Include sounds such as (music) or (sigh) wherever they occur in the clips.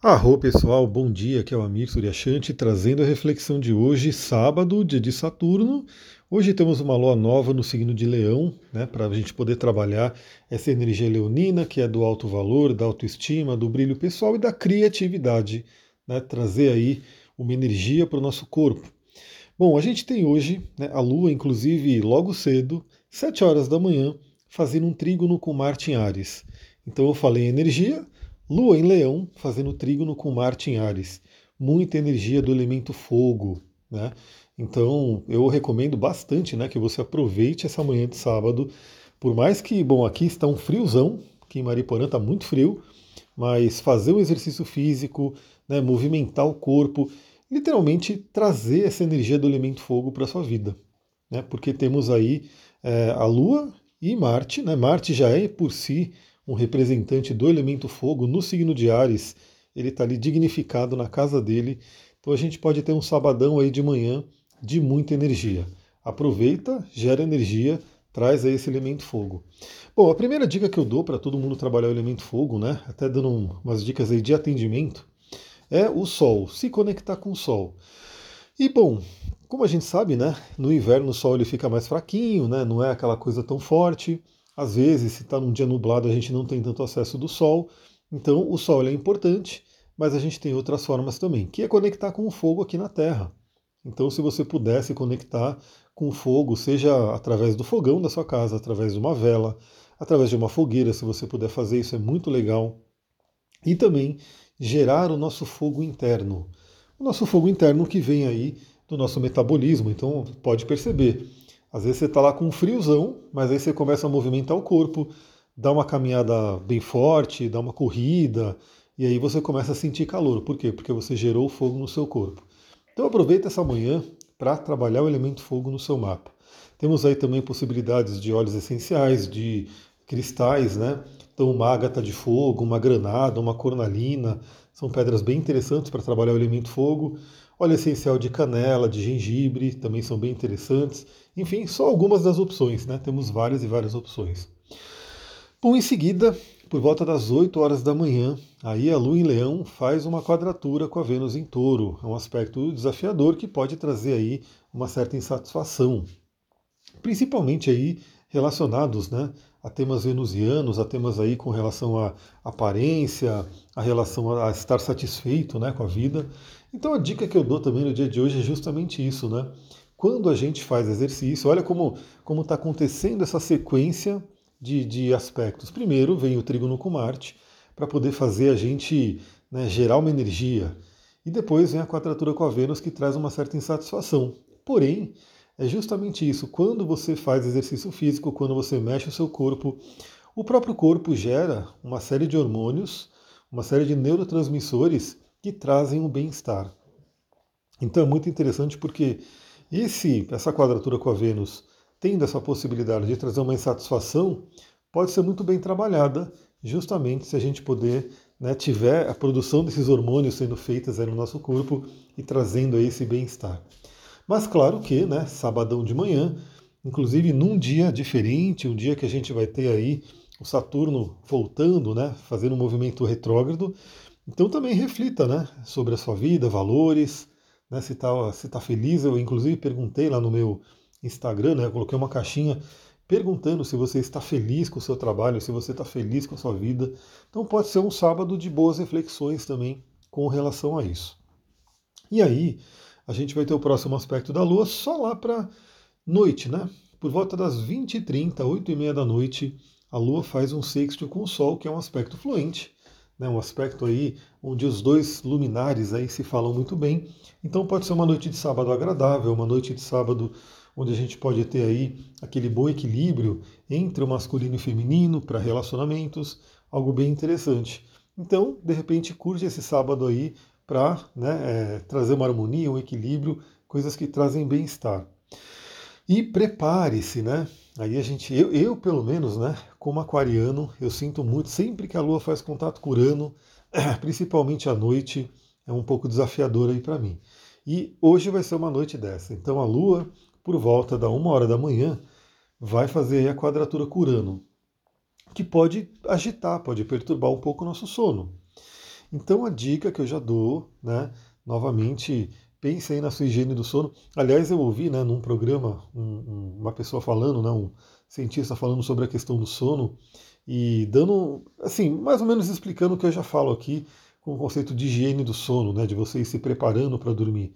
Arro pessoal, bom dia, aqui é o Amir Suryashanti trazendo a reflexão de hoje, sábado, dia de Saturno. Hoje temos uma lua nova no signo de Leão, né, para a gente poder trabalhar essa energia leonina, que é do alto valor, da autoestima, do brilho pessoal e da criatividade, né, trazer aí uma energia para o nosso corpo. Bom, a gente tem hoje né, a lua, inclusive, logo cedo, 7 horas da manhã, fazendo um trígono com Marte em Ares. Então eu falei energia, Lua em Leão, fazendo trígono com Marte em Ares. Muita energia do elemento fogo, né? Então, eu recomendo bastante, né, que você aproveite essa manhã de sábado. Por mais que, bom, aqui está um friozão, aqui em Mariporã está muito frio, mas fazer um exercício físico, né, movimentar o corpo, literalmente trazer essa energia do elemento fogo para a sua vida. Né? Porque temos aí é, a Lua e Marte, né? Marte já é por si um representante do elemento fogo no signo de Ares, ele está ali dignificado na casa dele. Então a gente pode ter um sabadão aí de manhã de muita energia. Aproveita, gera energia, traz aí esse elemento fogo. Bom, a primeira dica que eu dou para todo mundo trabalhar o elemento fogo, né, até dando umas dicas aí de atendimento, é o Sol, se conectar com o Sol. E bom, como a gente sabe, né, no inverno o Sol ele fica mais fraquinho, né, não é aquela coisa tão forte. Às vezes, se está num dia nublado, a gente não tem tanto acesso do sol. Então, o sol é importante, mas a gente tem outras formas também, que é conectar com o fogo aqui na Terra. Então, se você pudesse conectar com o fogo, seja através do fogão da sua casa, através de uma vela, através de uma fogueira, se você puder fazer isso, é muito legal. E também gerar o nosso fogo interno. O nosso fogo interno que vem aí do nosso metabolismo. Então, pode perceber, às vezes você está lá com um friozão, mas aí você começa a movimentar o corpo, dá uma caminhada bem forte, dá uma corrida, e aí você começa a sentir calor. Por quê? Porque você gerou fogo no seu corpo. Então aproveita essa manhã para trabalhar o elemento fogo no seu mapa. Temos aí também possibilidades de óleos essenciais, de cristais, né? Então uma ágata de fogo, uma granada, uma cornalina, são pedras bem interessantes para trabalhar o elemento fogo. Óleo essencial de canela, de gengibre, também são bem interessantes. Enfim, só algumas das opções, né? Temos várias e várias opções. Bom, em seguida, por volta das 8 horas da manhã, aí a Lua em Leão faz uma quadratura com a Vênus em Touro. É um aspecto desafiador que pode trazer aí uma certa insatisfação, principalmente aí relacionados, né, a temas venusianos, a temas aí com relação à aparência, a relação a estar satisfeito, né, com a vida. Então a dica que eu dou também no dia de hoje é justamente isso, né? Quando a gente faz exercício, olha como está acontecendo essa sequência de, de aspectos. Primeiro vem o trígono com Marte para poder fazer a gente né, gerar uma energia. E depois vem a quadratura com a Vênus que traz uma certa insatisfação. Porém, é justamente isso. Quando você faz exercício físico, quando você mexe o seu corpo, o próprio corpo gera uma série de hormônios, uma série de neurotransmissores que trazem o bem-estar. Então é muito interessante porque esse, essa quadratura com a Vênus, tendo essa possibilidade de trazer uma insatisfação, pode ser muito bem trabalhada, justamente se a gente puder, né, tiver a produção desses hormônios sendo feitas no nosso corpo e trazendo aí esse bem-estar. Mas claro que, né, sabadão de manhã, inclusive num dia diferente, um dia que a gente vai ter aí o Saturno voltando, né, fazendo um movimento retrógrado, então também reflita né, sobre a sua vida, valores, né, se está se tá feliz. Eu inclusive perguntei lá no meu Instagram, né, coloquei uma caixinha perguntando se você está feliz com o seu trabalho, se você está feliz com a sua vida. Então pode ser um sábado de boas reflexões também com relação a isso. E aí, a gente vai ter o próximo aspecto da Lua só lá para noite, né? Por volta das 20h30, 8h30 da noite, a Lua faz um sexto com o Sol, que é um aspecto fluente né, um aspecto aí onde os dois luminares aí se falam muito bem. Então pode ser uma noite de sábado agradável, uma noite de sábado onde a gente pode ter aí aquele bom equilíbrio entre o masculino e o feminino para relacionamentos, algo bem interessante. Então, de repente, curte esse sábado aí para né, é, trazer uma harmonia, um equilíbrio, coisas que trazem bem-estar. E prepare-se, né? Aí a gente, eu, eu, pelo menos, né, como aquariano, eu sinto muito, sempre que a Lua faz contato com Urano, (clears throat) principalmente à noite, é um pouco desafiador aí para mim. E hoje vai ser uma noite dessa. Então a Lua, por volta da uma hora da manhã, vai fazer a quadratura com Urano, que pode agitar, pode perturbar um pouco o nosso sono. Então a dica que eu já dou, né, novamente, pense aí na sua higiene do sono. Aliás, eu ouvi né, num programa um, um, uma pessoa falando, né, um cientista falando sobre a questão do sono e dando, assim, mais ou menos explicando o que eu já falo aqui com o conceito de higiene do sono, né, de você ir se preparando para dormir.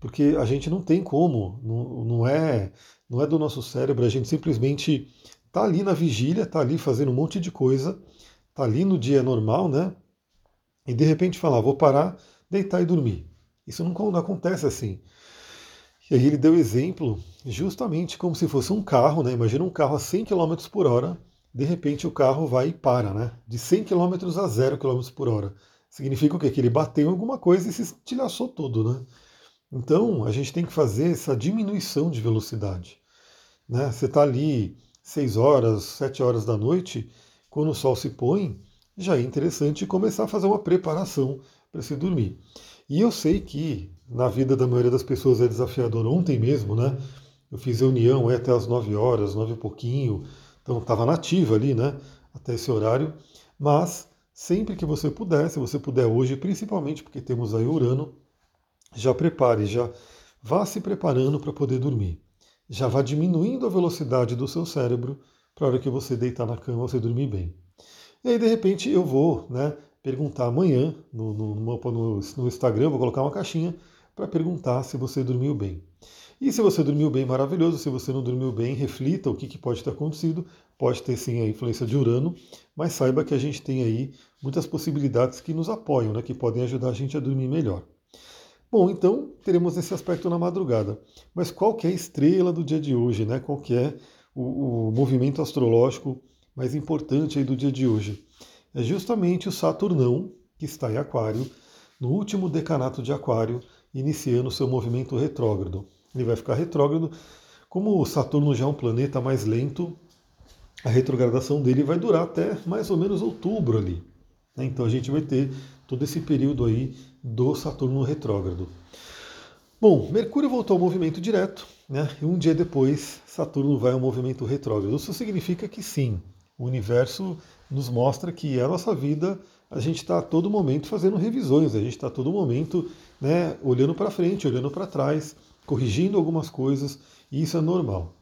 Porque a gente não tem como, não, não, é, não é do nosso cérebro, a gente simplesmente tá ali na vigília, tá ali fazendo um monte de coisa, tá ali no dia normal, né? E de repente falar, vou parar, deitar e dormir. Isso não, não acontece assim. E aí ele deu exemplo justamente como se fosse um carro, né? Imagina um carro a 100 km por hora, de repente o carro vai e para, né? De 100 km a 0 km por hora. Significa o quê? Que ele bateu em alguma coisa e se estilhaçou todo, né? Então a gente tem que fazer essa diminuição de velocidade. Né? Você está ali 6 horas, 7 horas da noite, quando o sol se põe, já é interessante começar a fazer uma preparação para se dormir. E eu sei que na vida da maioria das pessoas é desafiador. Ontem mesmo, né? Eu fiz reunião é até as 9 horas, 9 e pouquinho, então estava nativa ali, né? Até esse horário. Mas sempre que você puder, se você puder hoje, principalmente porque temos aí Urano, já prepare, já vá se preparando para poder dormir. Já vá diminuindo a velocidade do seu cérebro para a hora que você deitar na cama você dormir bem. E aí, de repente, eu vou né, perguntar amanhã no, no, no, no Instagram, vou colocar uma caixinha para perguntar se você dormiu bem. E se você dormiu bem, maravilhoso. Se você não dormiu bem, reflita o que, que pode ter acontecido. Pode ter sim a influência de Urano, mas saiba que a gente tem aí muitas possibilidades que nos apoiam, né, que podem ajudar a gente a dormir melhor. Bom, então teremos esse aspecto na madrugada. Mas qual que é a estrela do dia de hoje, né? Qual que é o, o movimento astrológico mais importante aí do dia de hoje? É justamente o Saturnão, que está em Aquário, no último decanato de Aquário, iniciando seu movimento retrógrado. Ele vai ficar retrógrado. Como o Saturno já é um planeta mais lento, a retrogradação dele vai durar até mais ou menos outubro ali. Né? Então a gente vai ter todo esse período aí do Saturno retrógrado. Bom, Mercúrio voltou ao movimento direto, né? E um dia depois, Saturno vai ao movimento retrógrado. Isso significa que sim, o universo nos mostra que a nossa vida, a gente está a todo momento fazendo revisões, a gente está a todo momento né, olhando para frente, olhando para trás, corrigindo algumas coisas, e isso é normal.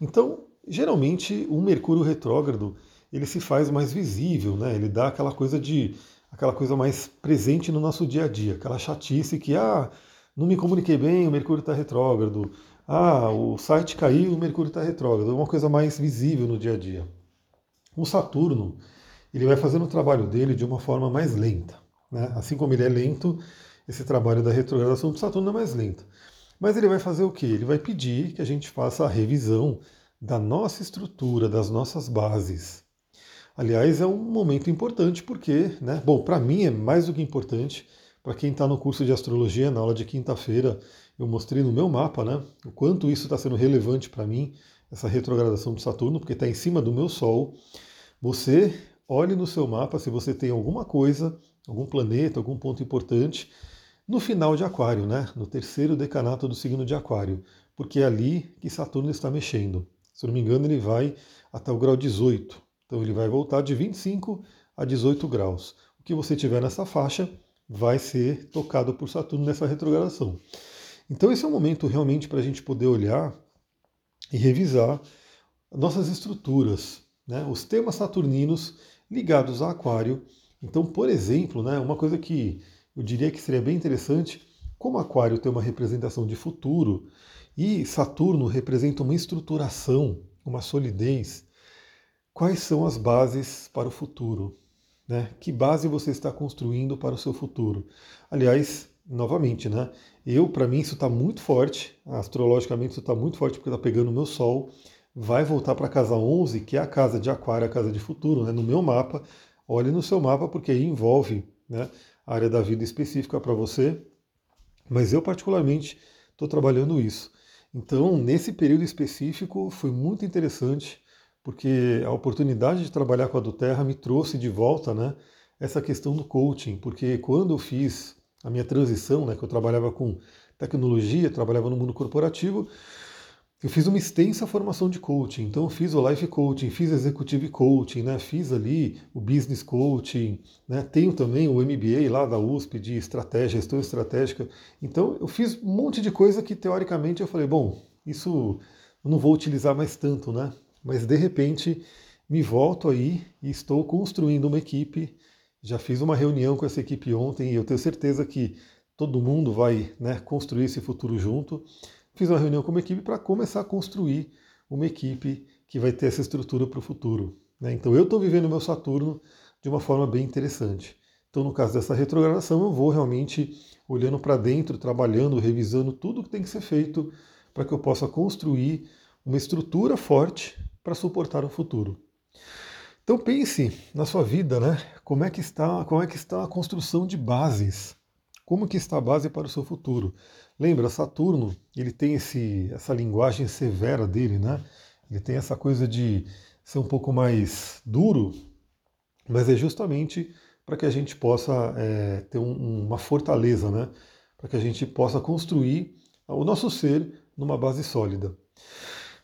Então, geralmente, o Mercúrio retrógrado ele se faz mais visível, né? Ele dá aquela coisa de aquela coisa mais presente no nosso dia a dia, aquela chatice que ah, não me comuniquei bem, o Mercúrio está retrógrado. Ah, o site caiu, o Mercúrio está retrógrado. É uma coisa mais visível no dia a dia. O Saturno, ele vai fazendo o trabalho dele de uma forma mais lenta. Né? Assim como ele é lento, esse trabalho da retrogradação do Saturno é mais lento. Mas ele vai fazer o quê? Ele vai pedir que a gente faça a revisão da nossa estrutura, das nossas bases. Aliás, é um momento importante porque, né, bom, para mim é mais do que importante. Para quem está no curso de astrologia, na aula de quinta-feira, eu mostrei no meu mapa né, o quanto isso está sendo relevante para mim, essa retrogradação de Saturno, porque está em cima do meu Sol. Você olhe no seu mapa se você tem alguma coisa, algum planeta, algum ponto importante no final de Aquário, né, no terceiro decanato do signo de Aquário, porque é ali que Saturno está mexendo. Se não me engano, ele vai até o grau 18. Então ele vai voltar de 25 a 18 graus. O que você tiver nessa faixa vai ser tocado por Saturno nessa retrogradação. Então esse é um momento realmente para a gente poder olhar e revisar nossas estruturas, né? os temas saturninos ligados a Aquário. Então, por exemplo, né, uma coisa que eu diria que seria bem interessante, como Aquário tem uma representação de futuro e Saturno representa uma estruturação, uma solidez, Quais são as bases para o futuro? Né? Que base você está construindo para o seu futuro? Aliás, novamente, né? Eu, para mim, isso está muito forte. Astrologicamente, isso está muito forte porque está pegando o meu Sol. Vai voltar para a casa 11, que é a casa de Aquário, a casa de futuro, né? no meu mapa. Olhe no seu mapa, porque aí envolve né, a área da vida específica para você. Mas eu, particularmente, estou trabalhando isso. Então, nesse período específico, foi muito interessante porque a oportunidade de trabalhar com a do Terra me trouxe de volta né, essa questão do coaching, porque quando eu fiz a minha transição, né, que eu trabalhava com tecnologia, trabalhava no mundo corporativo, eu fiz uma extensa formação de coaching, então eu fiz o life coaching, fiz executive coaching, né, fiz ali o business coaching, né, tenho também o MBA lá da USP de estratégia, gestão estratégica. Então eu fiz um monte de coisa que teoricamente eu falei, bom, isso eu não vou utilizar mais tanto, né? Mas de repente me volto aí e estou construindo uma equipe. Já fiz uma reunião com essa equipe ontem e eu tenho certeza que todo mundo vai né, construir esse futuro junto fiz uma reunião com uma equipe para começar a construir uma equipe que vai ter essa estrutura para o futuro. Né? Então eu estou vivendo o meu Saturno de uma forma bem interessante. Então, no caso dessa retrogradação, eu vou realmente olhando para dentro, trabalhando, revisando tudo que tem que ser feito para que eu possa construir uma estrutura forte para suportar o futuro. Então pense na sua vida, né? Como é que está, como é que está a construção de bases? Como que está a base para o seu futuro? Lembra, Saturno, ele tem esse, essa linguagem severa dele, né? Ele tem essa coisa de ser um pouco mais duro, mas é justamente para que a gente possa é, ter um, uma fortaleza, né? Para que a gente possa construir o nosso ser numa base sólida.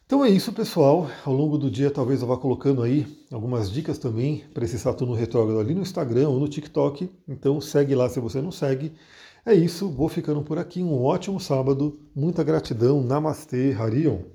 Então é isso, pessoal. Ao longo do dia, talvez eu vá colocando aí algumas dicas também para esse Saturno retrógrado ali no Instagram ou no TikTok. Então segue lá se você não segue. É isso, vou ficando por aqui. Um ótimo sábado. Muita gratidão. Namastê, Harion.